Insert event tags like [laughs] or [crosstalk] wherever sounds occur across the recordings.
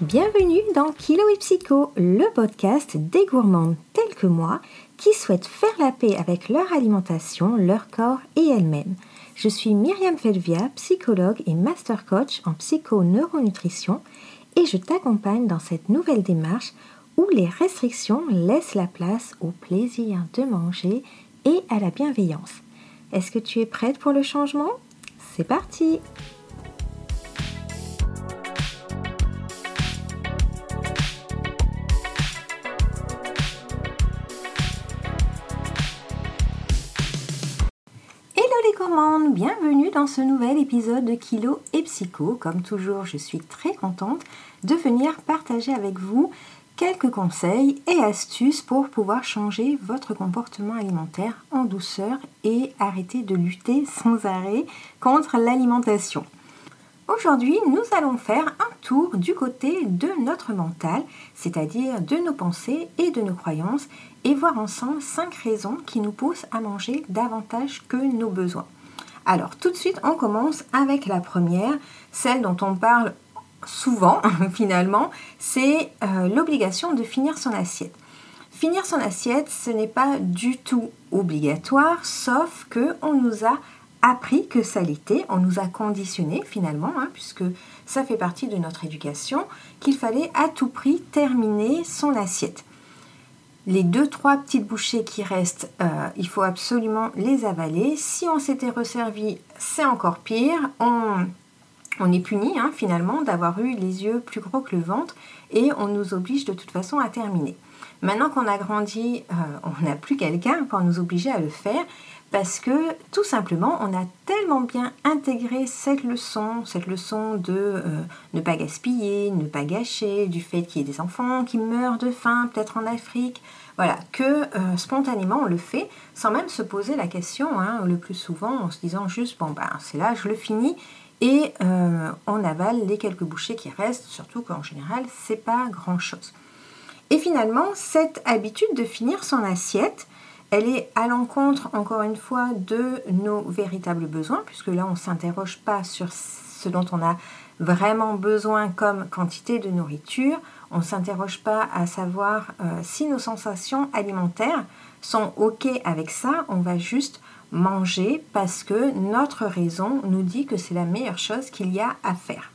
Bienvenue dans Kilo et Psycho, le podcast des gourmandes telles que moi qui souhaitent faire la paix avec leur alimentation, leur corps et elles-mêmes. Je suis Myriam Felvia, psychologue et master coach en psycho-neuronutrition et je t'accompagne dans cette nouvelle démarche où les restrictions laissent la place au plaisir de manger et à la bienveillance. Est-ce que tu es prête pour le changement? C'est parti bienvenue dans ce nouvel épisode de Kilo et Psycho. Comme toujours, je suis très contente de venir partager avec vous quelques conseils et astuces pour pouvoir changer votre comportement alimentaire en douceur et arrêter de lutter sans arrêt contre l'alimentation. Aujourd'hui, nous allons faire un tour du côté de notre mental, c'est-à-dire de nos pensées et de nos croyances, et voir ensemble 5 raisons qui nous poussent à manger davantage que nos besoins. Alors tout de suite, on commence avec la première, celle dont on parle souvent [laughs] finalement, c'est euh, l'obligation de finir son assiette. Finir son assiette, ce n'est pas du tout obligatoire, sauf que on nous a appris que ça l'était, on nous a conditionné finalement, hein, puisque ça fait partie de notre éducation, qu'il fallait à tout prix terminer son assiette les deux trois petites bouchées qui restent, euh, il faut absolument les avaler. Si on s'était resservi, c'est encore pire. On, on est puni hein, finalement d'avoir eu les yeux plus gros que le ventre et on nous oblige de toute façon à terminer. Maintenant qu'on a grandi, euh, on n'a plus quelqu'un pour nous obliger à le faire parce que tout simplement on a tellement bien intégré cette leçon, cette leçon de euh, ne pas gaspiller, ne pas gâcher, du fait qu'il y ait des enfants qui meurent de faim, peut-être en Afrique, voilà, que euh, spontanément on le fait sans même se poser la question, hein, le plus souvent en se disant juste bon ben c'est là, je le finis et on avale les quelques bouchées qui restent, surtout qu'en général c'est pas grand chose. Et finalement, cette habitude de finir son assiette, elle est à l'encontre, encore une fois, de nos véritables besoins, puisque là, on ne s'interroge pas sur ce dont on a vraiment besoin comme quantité de nourriture. On ne s'interroge pas à savoir euh, si nos sensations alimentaires sont OK avec ça. On va juste manger parce que notre raison nous dit que c'est la meilleure chose qu'il y a à faire.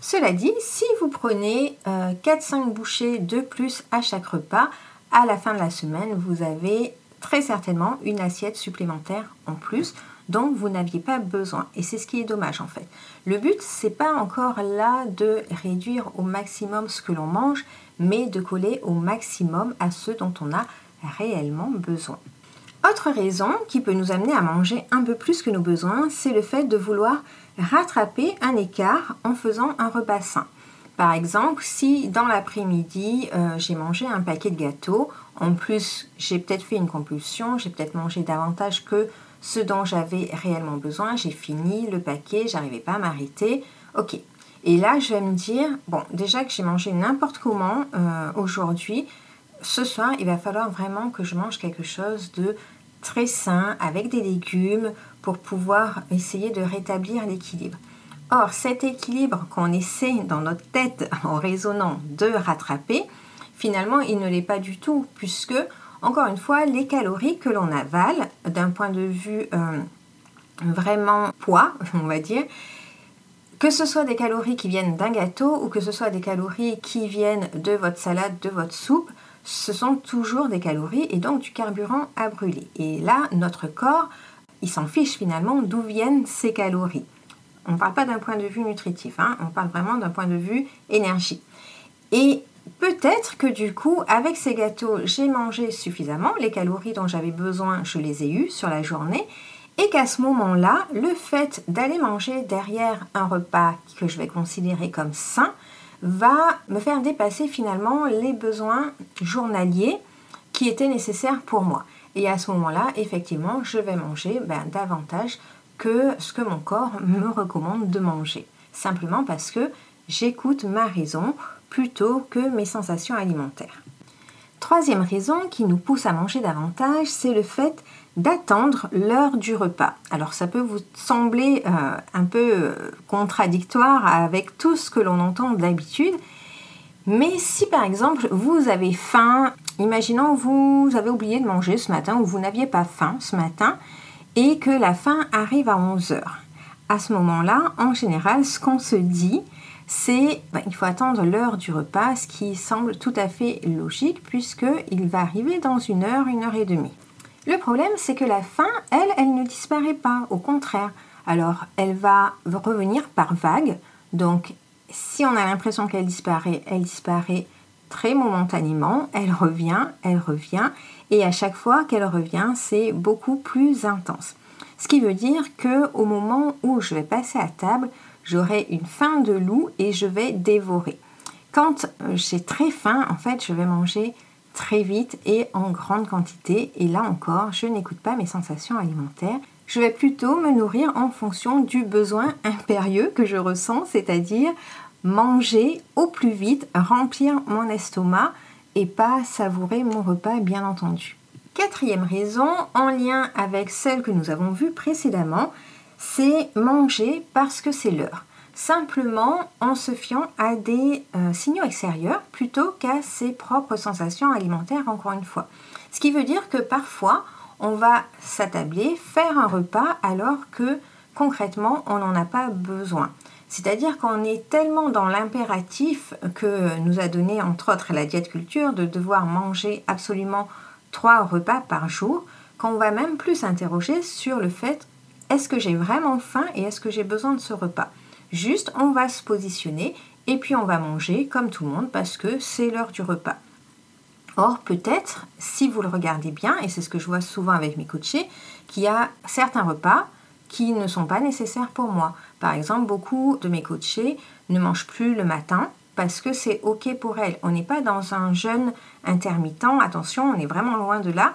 Cela dit, si vous prenez 4-5 euh, bouchées de plus à chaque repas, à la fin de la semaine, vous avez très certainement une assiette supplémentaire en plus dont vous n'aviez pas besoin. Et c'est ce qui est dommage en fait. Le but, c'est pas encore là de réduire au maximum ce que l'on mange, mais de coller au maximum à ce dont on a réellement besoin. Autre raison qui peut nous amener à manger un peu plus que nos besoins, c'est le fait de vouloir rattraper un écart en faisant un repas sain. Par exemple, si dans l'après-midi, euh, j'ai mangé un paquet de gâteaux, en plus j'ai peut-être fait une compulsion, j'ai peut-être mangé davantage que ce dont j'avais réellement besoin, j'ai fini le paquet, j'arrivais pas à m'arrêter, ok. Et là, je vais me dire, bon, déjà que j'ai mangé n'importe comment euh, aujourd'hui, ce soir, il va falloir vraiment que je mange quelque chose de très sain, avec des légumes, pour pouvoir essayer de rétablir l'équilibre. Or, cet équilibre qu'on essaie dans notre tête en raisonnant de rattraper, finalement, il ne l'est pas du tout, puisque, encore une fois, les calories que l'on avale, d'un point de vue euh, vraiment poids, on va dire, que ce soit des calories qui viennent d'un gâteau ou que ce soit des calories qui viennent de votre salade, de votre soupe, ce sont toujours des calories et donc du carburant à brûler. Et là, notre corps, il s'en fiche finalement d'où viennent ces calories. On ne parle pas d'un point de vue nutritif, hein, on parle vraiment d'un point de vue énergie. Et peut-être que du coup, avec ces gâteaux, j'ai mangé suffisamment, les calories dont j'avais besoin, je les ai eues sur la journée, et qu'à ce moment-là, le fait d'aller manger derrière un repas que je vais considérer comme sain va me faire dépasser finalement les besoins journaliers qui étaient nécessaires pour moi. Et à ce moment-là, effectivement, je vais manger ben, davantage que ce que mon corps me recommande de manger. Simplement parce que j'écoute ma raison plutôt que mes sensations alimentaires. Troisième raison qui nous pousse à manger davantage, c'est le fait d'attendre l'heure du repas. Alors ça peut vous sembler euh, un peu euh, contradictoire avec tout ce que l'on entend d'habitude, mais si par exemple vous avez faim, imaginons vous avez oublié de manger ce matin ou vous n'aviez pas faim ce matin et que la faim arrive à 11 heures. À ce moment-là, en général, ce qu'on se dit, c'est ben, il faut attendre l'heure du repas, ce qui semble tout à fait logique puisqu'il va arriver dans une heure, une heure et demie. Le problème, c'est que la faim, elle, elle ne disparaît pas, au contraire. Alors, elle va revenir par vague. Donc, si on a l'impression qu'elle disparaît, elle disparaît très momentanément, elle revient, elle revient, et à chaque fois qu'elle revient, c'est beaucoup plus intense. Ce qui veut dire que au moment où je vais passer à table, j'aurai une faim de loup et je vais dévorer. Quand euh, j'ai très faim, en fait, je vais manger très vite et en grande quantité. Et là encore, je n'écoute pas mes sensations alimentaires. Je vais plutôt me nourrir en fonction du besoin impérieux que je ressens, c'est-à-dire manger au plus vite, remplir mon estomac et pas savourer mon repas, bien entendu. Quatrième raison, en lien avec celle que nous avons vue précédemment, c'est manger parce que c'est l'heure simplement en se fiant à des euh, signaux extérieurs plutôt qu'à ses propres sensations alimentaires, encore une fois. Ce qui veut dire que parfois, on va s'attabler, faire un repas alors que concrètement, on n'en a pas besoin. C'est-à-dire qu'on est tellement dans l'impératif que nous a donné entre autres la diète culture de devoir manger absolument trois repas par jour qu'on va même plus s'interroger sur le fait est-ce que j'ai vraiment faim et est-ce que j'ai besoin de ce repas? Juste, on va se positionner et puis on va manger comme tout le monde parce que c'est l'heure du repas. Or, peut-être, si vous le regardez bien, et c'est ce que je vois souvent avec mes coachés, qu'il y a certains repas qui ne sont pas nécessaires pour moi. Par exemple, beaucoup de mes coachés ne mangent plus le matin parce que c'est OK pour elles. On n'est pas dans un jeûne intermittent, attention, on est vraiment loin de là.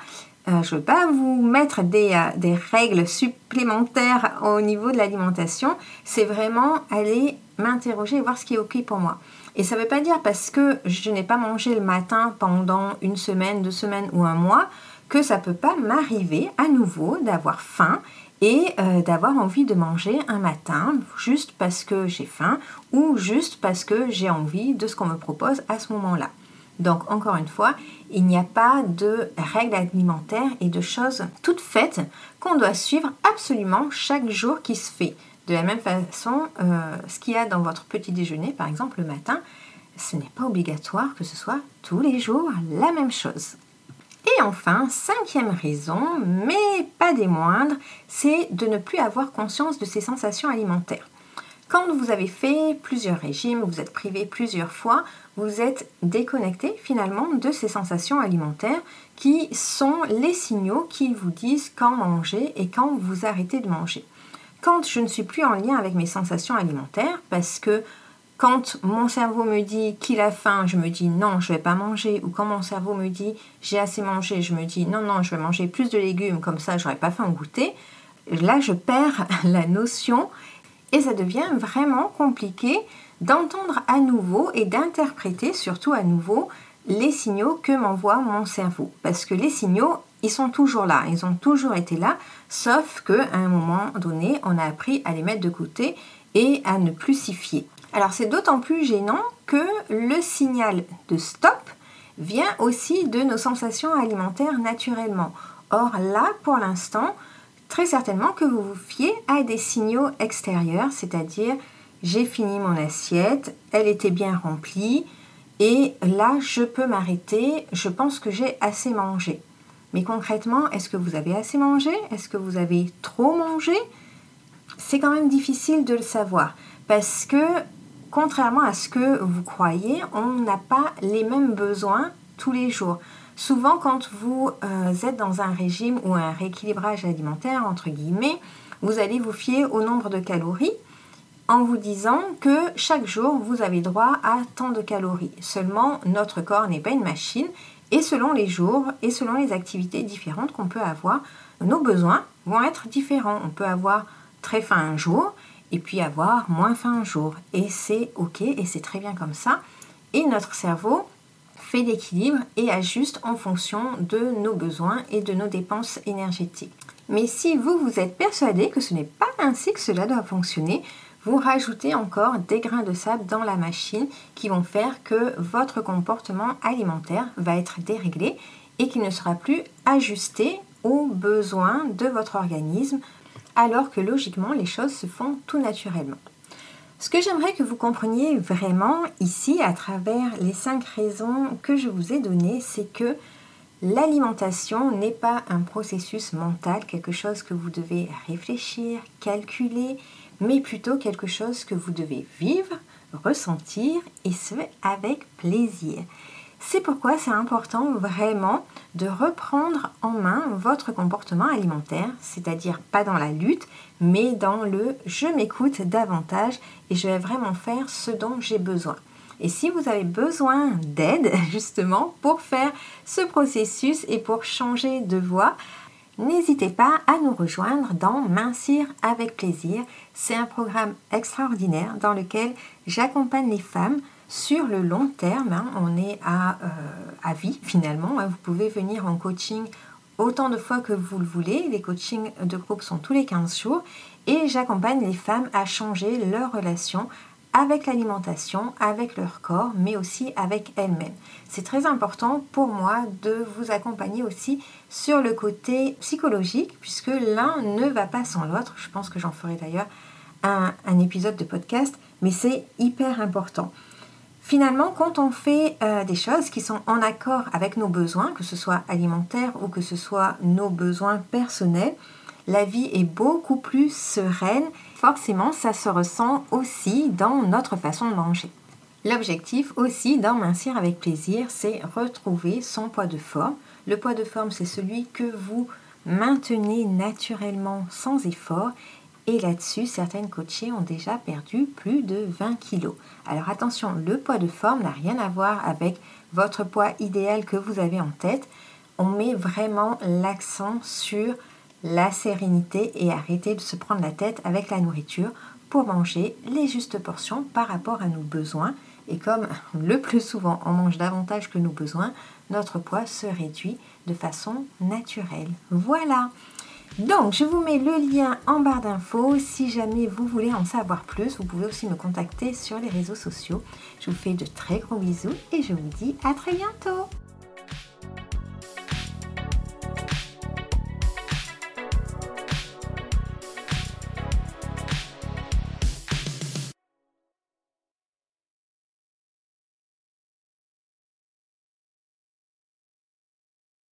Euh, je ne veux pas vous mettre euh, des, règles supplémentaires au niveau de l'alimentation. C'est vraiment aller m'interroger et voir ce qui est OK pour moi. Et ça ne veut pas dire parce que je n'ai pas mangé le matin pendant une semaine, deux semaines ou un mois que ça ne peut pas m'arriver à nouveau d'avoir faim et euh, d'avoir envie de manger un matin juste parce que j'ai faim ou juste parce que j'ai envie de ce qu'on me propose à ce moment-là. Donc encore une fois, il n'y a pas de règles alimentaires et de choses toutes faites qu'on doit suivre absolument chaque jour qui se fait. De la même façon, euh, ce qu'il y a dans votre petit déjeuner, par exemple le matin, ce n'est pas obligatoire que ce soit tous les jours la même chose. Et enfin, cinquième raison, mais pas des moindres, c'est de ne plus avoir conscience de ses sensations alimentaires. Quand vous avez fait plusieurs régimes, vous êtes privé plusieurs fois, vous êtes déconnecté finalement de ces sensations alimentaires qui sont les signaux qui vous disent quand manger et quand vous arrêtez de manger. Quand je ne suis plus en lien avec mes sensations alimentaires, parce que quand mon cerveau me dit qu'il a faim, je me dis non, je vais pas manger. Ou quand mon cerveau me dit j'ai assez mangé, je me dis non, non, je vais manger plus de légumes, comme ça je n'aurai pas faim au goûter. Là, je perds [laughs] la notion et ça devient vraiment compliqué d'entendre à nouveau et d'interpréter surtout à nouveau les signaux que m'envoie mon cerveau. Parce que les signaux, ils sont toujours là, ils ont toujours été là, sauf qu'à un moment donné, on a appris à les mettre de côté et à ne plus s'y fier. Alors c'est d'autant plus gênant que le signal de stop vient aussi de nos sensations alimentaires naturellement. Or là, pour l'instant, très certainement que vous vous fiez à des signaux extérieurs, c'est-à-dire j'ai fini mon assiette, elle était bien remplie et là je peux m'arrêter, je pense que j'ai assez mangé. Mais concrètement, est-ce que vous avez assez mangé? Est-ce que vous avez trop mangé? C'est quand même difficile de le savoir parce que contrairement à ce que vous croyez, on n'a pas les mêmes besoins tous les jours. Souvent, quand vous euh, êtes dans un régime ou un rééquilibrage alimentaire, entre guillemets, vous allez vous fier au nombre de calories en vous disant que chaque jour, vous avez droit à tant de calories. Seulement, notre corps n'est pas une machine et selon les jours et selon les activités différentes qu'on peut avoir, nos besoins vont être différents. On peut avoir très faim un jour et puis avoir moins faim un jour. Et c'est OK et c'est très bien comme ça. Et notre cerveau fait l'équilibre et ajuste en fonction de nos besoins et de nos dépenses énergétiques. Mais si vous vous êtes persuadé que ce n'est pas ainsi que cela doit fonctionner, vous rajoutez encore des grains de sable dans la machine qui vont faire que votre comportement alimentaire va être déréglé et qu'il ne sera plus ajusté aux besoins de votre organisme alors que logiquement les choses se font tout naturellement. Ce que j'aimerais que vous compreniez vraiment ici à travers les cinq raisons que je vous ai données, c'est que l'alimentation n'est pas un processus mental, quelque chose que vous devez réfléchir, calculer, mais plutôt quelque chose que vous devez vivre, ressentir et ce avec plaisir. C'est pourquoi c'est important vraiment de reprendre en main votre comportement alimentaire, c'est-à-dire pas dans la lutte, mais dans le je m'écoute davantage et je vais vraiment faire ce dont j'ai besoin. Et si vous avez besoin d'aide [laughs] justement pour faire ce processus et pour changer de voie, n'hésitez pas à nous rejoindre dans Mincir avec plaisir. C'est un programme extraordinaire dans lequel j'accompagne les femmes sur le long terme, hein, on est à, euh, vie finalement. Hein. vous pouvez venir en coaching autant de fois que vous le voulez. Les coachings de groupe sont tous les 15 jours et j'accompagne les femmes à changer leur relation avec l'alimentation, avec leur corps, mais aussi avec elles-mêmes. C'est très important pour moi de vous accompagner aussi sur le côté psychologique, puisque l'un ne va pas sans l'autre. Je pense que j'en ferai d'ailleurs un épisode de podcast, mais c'est hyper important. Finalement, quand on fait euh, des choses qui sont en accord avec nos besoins, que ce soit alimentaires ou que ce soit nos besoins personnels, la vie est beaucoup plus sereine. Forcément, ça se ressent aussi dans notre façon de manger. L'objectif aussi d'en mincir avec plaisir, c'est retrouver son poids de forme. Le poids de forme, c'est celui que vous maintenez naturellement sans effort et là-dessus, certaines coachées ont déjà perdu plus de 20 kilos. Alors attention, le poids de forme n'a rien à voir avec votre poids idéal que vous avez en tête. On met vraiment l'accent sur la sérénité et arrêter de se prendre la tête avec la nourriture pour manger les justes portions par rapport à nos besoins. Et comme [laughs] le plus souvent on mange davantage que nos besoins, notre poids se réduit de façon naturelle. Voilà. Donc, je vous mets le lien en barre d'infos. Si jamais vous voulez en savoir plus, vous pouvez aussi me contacter sur les réseaux sociaux. Je vous fais de très gros bisous et je vous dis à très bientôt.